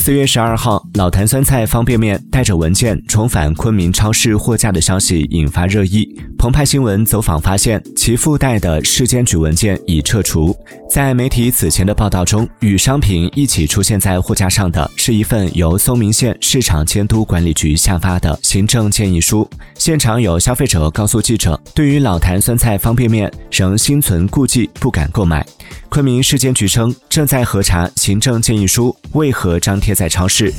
四月十二号，老坛酸菜方便面带着文件重返昆明超市货架的消息引发热议。澎湃新闻走访发现，其附带的市监局文件已撤除。在媒体此前的报道中，与商品一起出现在货架上的是一份由松明县市场监督管理局下发的行政建议书。现场有消费者告诉记者，对于老坛酸菜方便面仍心存顾忌，不敢购买。昆明市监局称，正在核查行政建议书为何张贴在超市。